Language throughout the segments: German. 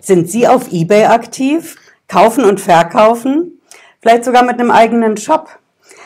Sind Sie auf eBay aktiv? Kaufen und verkaufen? Vielleicht sogar mit einem eigenen Shop?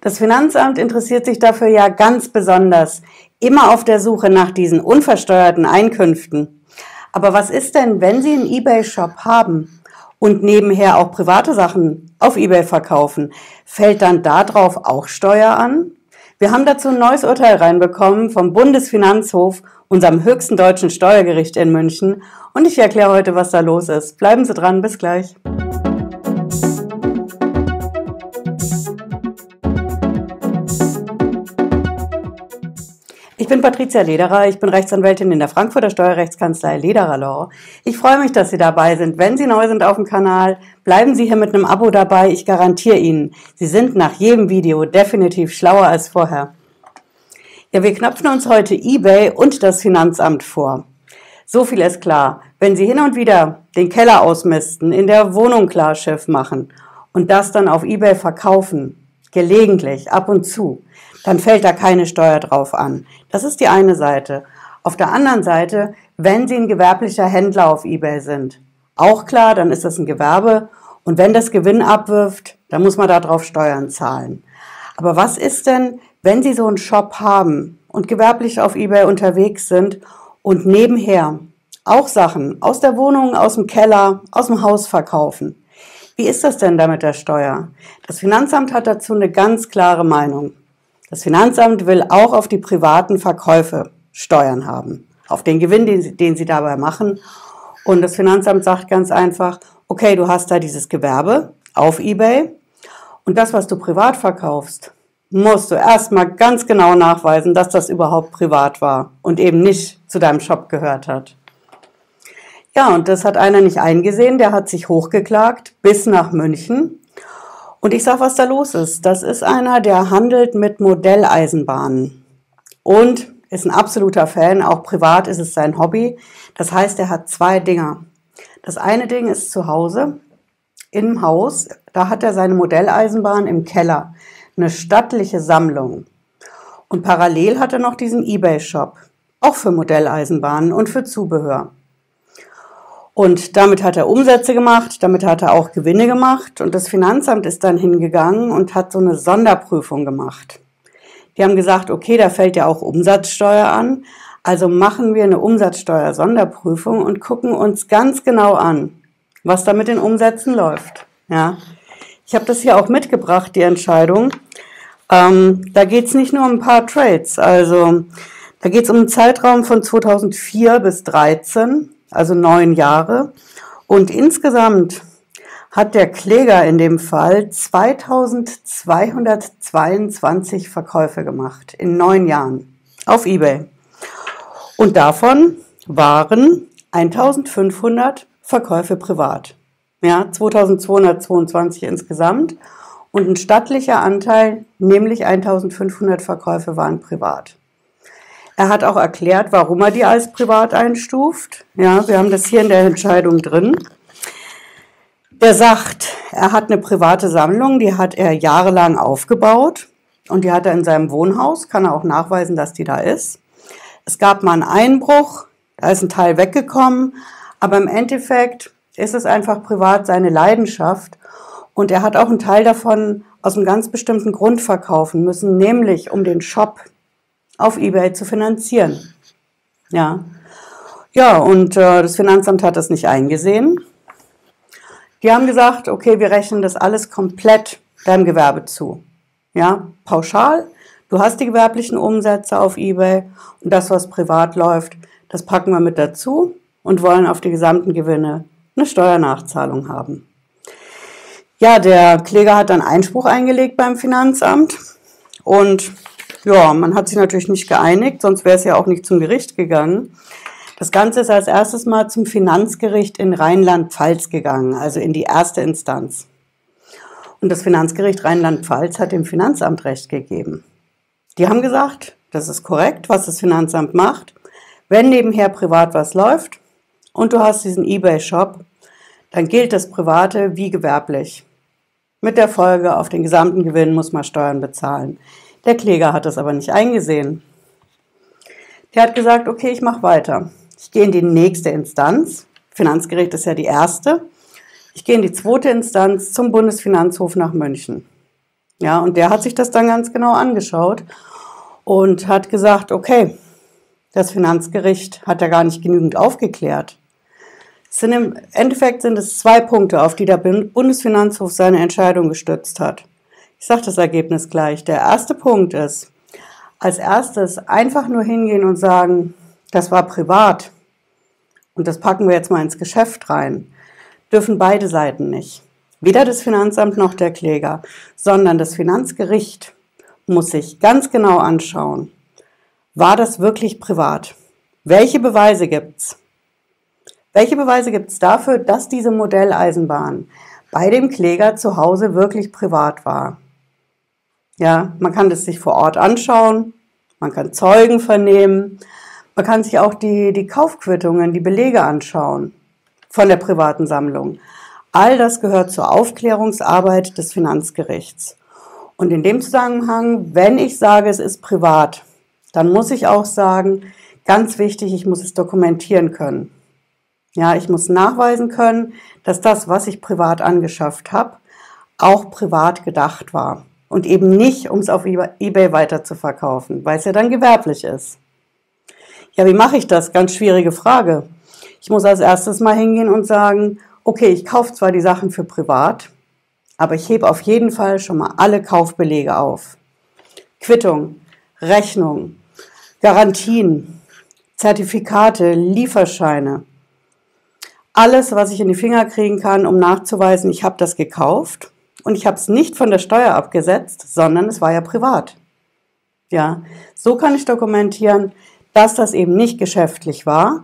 Das Finanzamt interessiert sich dafür ja ganz besonders, immer auf der Suche nach diesen unversteuerten Einkünften. Aber was ist denn, wenn Sie einen eBay-Shop haben und nebenher auch private Sachen auf eBay verkaufen? Fällt dann darauf auch Steuer an? Wir haben dazu ein neues Urteil reinbekommen vom Bundesfinanzhof, unserem höchsten deutschen Steuergericht in München. Und ich erkläre heute, was da los ist. Bleiben Sie dran, bis gleich. Ich bin Patricia Lederer, ich bin Rechtsanwältin in der Frankfurter Steuerrechtskanzlei Lederer Law. Ich freue mich, dass Sie dabei sind. Wenn Sie neu sind auf dem Kanal, bleiben Sie hier mit einem Abo dabei. Ich garantiere Ihnen, Sie sind nach jedem Video definitiv schlauer als vorher. Ja, wir knöpfen uns heute eBay und das Finanzamt vor. So viel ist klar. Wenn Sie hin und wieder den Keller ausmisten, in der Wohnung Klarschiff machen und das dann auf eBay verkaufen, gelegentlich, ab und zu, dann fällt da keine Steuer drauf an. Das ist die eine Seite. Auf der anderen Seite, wenn Sie ein gewerblicher Händler auf eBay sind, auch klar, dann ist das ein Gewerbe. Und wenn das Gewinn abwirft, dann muss man darauf Steuern zahlen. Aber was ist denn, wenn Sie so einen Shop haben und gewerblich auf eBay unterwegs sind und nebenher auch Sachen aus der Wohnung, aus dem Keller, aus dem Haus verkaufen? Wie ist das denn da mit der Steuer? Das Finanzamt hat dazu eine ganz klare Meinung. Das Finanzamt will auch auf die privaten Verkäufe Steuern haben, auf den Gewinn, den sie, den sie dabei machen. Und das Finanzamt sagt ganz einfach, okay, du hast da dieses Gewerbe auf eBay und das, was du privat verkaufst, musst du erstmal ganz genau nachweisen, dass das überhaupt privat war und eben nicht zu deinem Shop gehört hat. Ja, und das hat einer nicht eingesehen, der hat sich hochgeklagt bis nach München und ich sage, was da los ist. Das ist einer, der handelt mit Modelleisenbahnen und ist ein absoluter Fan. Auch privat ist es sein Hobby. Das heißt, er hat zwei Dinger. Das eine Ding ist zu Hause, im Haus. Da hat er seine Modelleisenbahn im Keller. Eine stattliche Sammlung. Und parallel hat er noch diesen Ebay-Shop. Auch für Modelleisenbahnen und für Zubehör. Und damit hat er Umsätze gemacht, damit hat er auch Gewinne gemacht. Und das Finanzamt ist dann hingegangen und hat so eine Sonderprüfung gemacht. Die haben gesagt, okay, da fällt ja auch Umsatzsteuer an. Also machen wir eine Umsatzsteuer-Sonderprüfung und gucken uns ganz genau an, was da mit den Umsätzen läuft. Ja. Ich habe das hier auch mitgebracht, die Entscheidung. Ähm, da geht es nicht nur um ein paar Trades. Also da geht es um einen Zeitraum von 2004 bis 2013 also neun Jahre. Und insgesamt hat der Kläger in dem Fall 2222 Verkäufe gemacht in neun Jahren auf eBay. Und davon waren 1500 Verkäufe privat. Ja, 2222 insgesamt. Und ein stattlicher Anteil, nämlich 1500 Verkäufe waren privat. Er hat auch erklärt, warum er die als privat einstuft. Ja, wir haben das hier in der Entscheidung drin. Der sagt, er hat eine private Sammlung, die hat er jahrelang aufgebaut und die hat er in seinem Wohnhaus, kann er auch nachweisen, dass die da ist. Es gab mal einen Einbruch, da ist ein Teil weggekommen, aber im Endeffekt ist es einfach privat seine Leidenschaft und er hat auch einen Teil davon aus einem ganz bestimmten Grund verkaufen müssen, nämlich um den Shop auf eBay zu finanzieren. Ja, ja und äh, das Finanzamt hat das nicht eingesehen. Die haben gesagt, okay, wir rechnen das alles komplett deinem Gewerbe zu. Ja, pauschal. Du hast die gewerblichen Umsätze auf eBay und das, was privat läuft, das packen wir mit dazu und wollen auf die gesamten Gewinne eine Steuernachzahlung haben. Ja, der Kläger hat dann Einspruch eingelegt beim Finanzamt und ja, man hat sich natürlich nicht geeinigt, sonst wäre es ja auch nicht zum Gericht gegangen. Das Ganze ist als erstes mal zum Finanzgericht in Rheinland-Pfalz gegangen, also in die erste Instanz. Und das Finanzgericht Rheinland-Pfalz hat dem Finanzamt Recht gegeben. Die haben gesagt, das ist korrekt, was das Finanzamt macht. Wenn nebenher privat was läuft und du hast diesen eBay-Shop, dann gilt das Private wie gewerblich. Mit der Folge, auf den gesamten Gewinn muss man Steuern bezahlen. Der Kläger hat das aber nicht eingesehen. Der hat gesagt, okay, ich mache weiter. Ich gehe in die nächste Instanz, Finanzgericht ist ja die erste. Ich gehe in die zweite Instanz zum Bundesfinanzhof nach München. Ja, und der hat sich das dann ganz genau angeschaut und hat gesagt, okay, das Finanzgericht hat ja gar nicht genügend aufgeklärt. Sind Im Endeffekt sind es zwei Punkte, auf die der Bundesfinanzhof seine Entscheidung gestützt hat. Ich sage das Ergebnis gleich. Der erste Punkt ist, als erstes einfach nur hingehen und sagen, das war privat und das packen wir jetzt mal ins Geschäft rein, dürfen beide Seiten nicht. Weder das Finanzamt noch der Kläger, sondern das Finanzgericht muss sich ganz genau anschauen, war das wirklich privat? Welche Beweise gibt's? Welche Beweise gibt's dafür, dass diese Modelleisenbahn bei dem Kläger zu Hause wirklich privat war? Ja, man kann das sich vor Ort anschauen, man kann Zeugen vernehmen, man kann sich auch die, die Kaufquittungen, die Belege anschauen von der privaten Sammlung. All das gehört zur Aufklärungsarbeit des Finanzgerichts. Und in dem Zusammenhang, wenn ich sage, es ist privat, dann muss ich auch sagen, ganz wichtig, ich muss es dokumentieren können. Ja, ich muss nachweisen können, dass das, was ich privat angeschafft habe, auch privat gedacht war und eben nicht, um es auf eBay weiter zu verkaufen, weil es ja dann gewerblich ist. Ja, wie mache ich das? Ganz schwierige Frage. Ich muss als erstes mal hingehen und sagen, okay, ich kaufe zwar die Sachen für privat, aber ich hebe auf jeden Fall schon mal alle Kaufbelege auf. Quittung, Rechnung, Garantien, Zertifikate, Lieferscheine. Alles, was ich in die Finger kriegen kann, um nachzuweisen, ich habe das gekauft und ich habe es nicht von der Steuer abgesetzt, sondern es war ja privat. Ja, so kann ich dokumentieren, dass das eben nicht geschäftlich war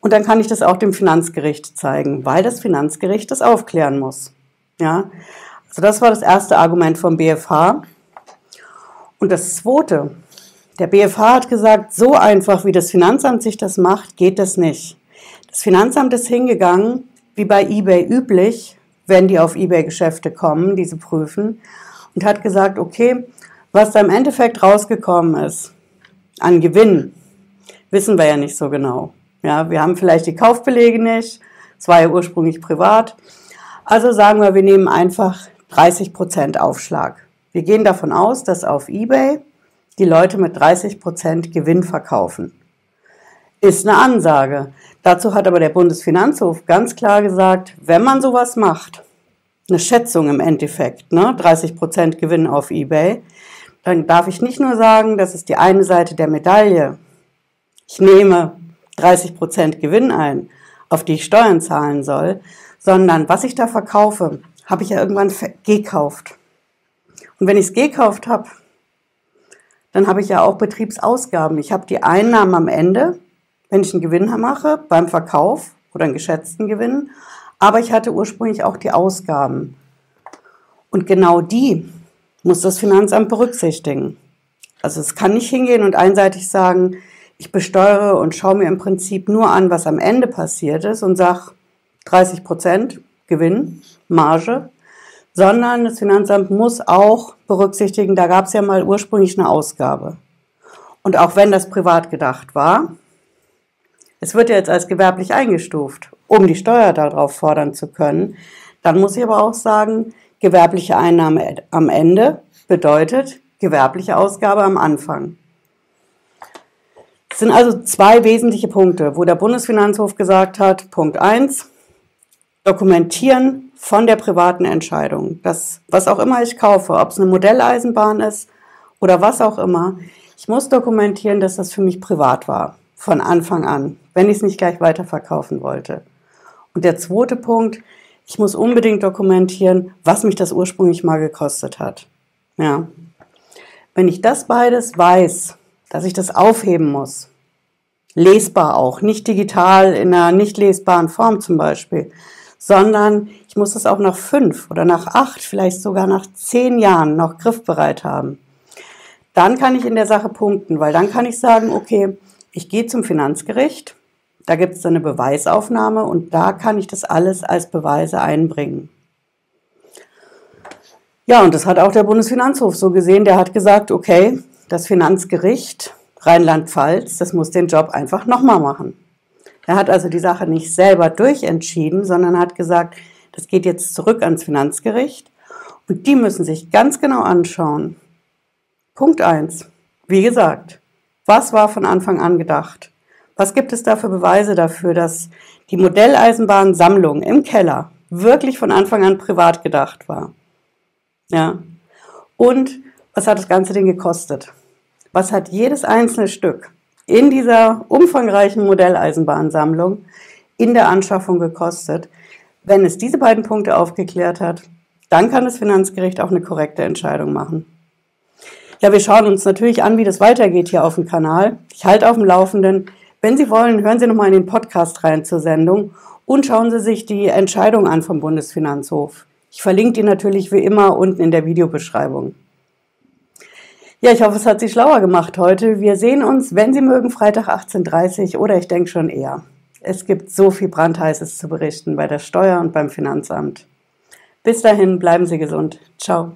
und dann kann ich das auch dem Finanzgericht zeigen, weil das Finanzgericht das aufklären muss. Ja, also das war das erste Argument vom BFH. Und das zweite, der BFH hat gesagt, so einfach wie das Finanzamt sich das macht, geht das nicht. Das Finanzamt ist hingegangen, wie bei eBay üblich, wenn die auf eBay-Geschäfte kommen, diese prüfen, und hat gesagt, okay, was da im Endeffekt rausgekommen ist an Gewinn, wissen wir ja nicht so genau. Ja, wir haben vielleicht die Kaufbelege nicht, es war ja ursprünglich privat. Also sagen wir, wir nehmen einfach 30% Aufschlag. Wir gehen davon aus, dass auf eBay die Leute mit 30% Gewinn verkaufen. Ist eine Ansage. Dazu hat aber der Bundesfinanzhof ganz klar gesagt, wenn man sowas macht, eine Schätzung im Endeffekt, ne, 30% Gewinn auf eBay, dann darf ich nicht nur sagen, das ist die eine Seite der Medaille. Ich nehme 30% Gewinn ein, auf die ich Steuern zahlen soll, sondern was ich da verkaufe, habe ich ja irgendwann gekauft. Und wenn ich es gekauft habe, dann habe ich ja auch Betriebsausgaben. Ich habe die Einnahmen am Ende wenn ich einen Gewinn mache beim Verkauf oder einen geschätzten Gewinn, aber ich hatte ursprünglich auch die Ausgaben. Und genau die muss das Finanzamt berücksichtigen. Also es kann nicht hingehen und einseitig sagen, ich besteuere und schaue mir im Prinzip nur an, was am Ende passiert ist und sage 30 Prozent Gewinn, Marge, sondern das Finanzamt muss auch berücksichtigen, da gab es ja mal ursprünglich eine Ausgabe. Und auch wenn das privat gedacht war, es wird ja jetzt als gewerblich eingestuft, um die Steuer darauf fordern zu können. Dann muss ich aber auch sagen, gewerbliche Einnahme am Ende bedeutet gewerbliche Ausgabe am Anfang. Es sind also zwei wesentliche Punkte, wo der Bundesfinanzhof gesagt hat, Punkt eins: dokumentieren von der privaten Entscheidung. Das, was auch immer ich kaufe, ob es eine Modelleisenbahn ist oder was auch immer, ich muss dokumentieren, dass das für mich privat war von Anfang an, wenn ich es nicht gleich weiterverkaufen wollte. Und der zweite Punkt, ich muss unbedingt dokumentieren, was mich das ursprünglich mal gekostet hat. Ja. Wenn ich das beides weiß, dass ich das aufheben muss, lesbar auch, nicht digital in einer nicht lesbaren Form zum Beispiel, sondern ich muss das auch nach fünf oder nach acht, vielleicht sogar nach zehn Jahren noch griffbereit haben. Dann kann ich in der Sache punkten, weil dann kann ich sagen, okay, ich gehe zum Finanzgericht, da gibt es eine Beweisaufnahme und da kann ich das alles als Beweise einbringen. Ja, und das hat auch der Bundesfinanzhof so gesehen. Der hat gesagt, okay, das Finanzgericht Rheinland-Pfalz, das muss den Job einfach nochmal machen. Er hat also die Sache nicht selber durchentschieden, sondern hat gesagt, das geht jetzt zurück ans Finanzgericht und die müssen sich ganz genau anschauen. Punkt eins: Wie gesagt, was war von Anfang an gedacht? Was gibt es da für Beweise dafür, dass die Modelleisenbahnsammlung im Keller wirklich von Anfang an privat gedacht war? Ja. Und was hat das ganze Ding gekostet? Was hat jedes einzelne Stück in dieser umfangreichen Modelleisenbahnsammlung in der Anschaffung gekostet? Wenn es diese beiden Punkte aufgeklärt hat, dann kann das Finanzgericht auch eine korrekte Entscheidung machen. Ja, wir schauen uns natürlich an, wie das weitergeht hier auf dem Kanal. Ich halte auf dem Laufenden. Wenn Sie wollen, hören Sie nochmal in den Podcast rein zur Sendung und schauen Sie sich die Entscheidung an vom Bundesfinanzhof. Ich verlinke die natürlich wie immer unten in der Videobeschreibung. Ja, ich hoffe, es hat Sie schlauer gemacht heute. Wir sehen uns, wenn Sie mögen, Freitag 18.30 Uhr oder ich denke schon eher. Es gibt so viel Brandheißes zu berichten bei der Steuer und beim Finanzamt. Bis dahin, bleiben Sie gesund. Ciao.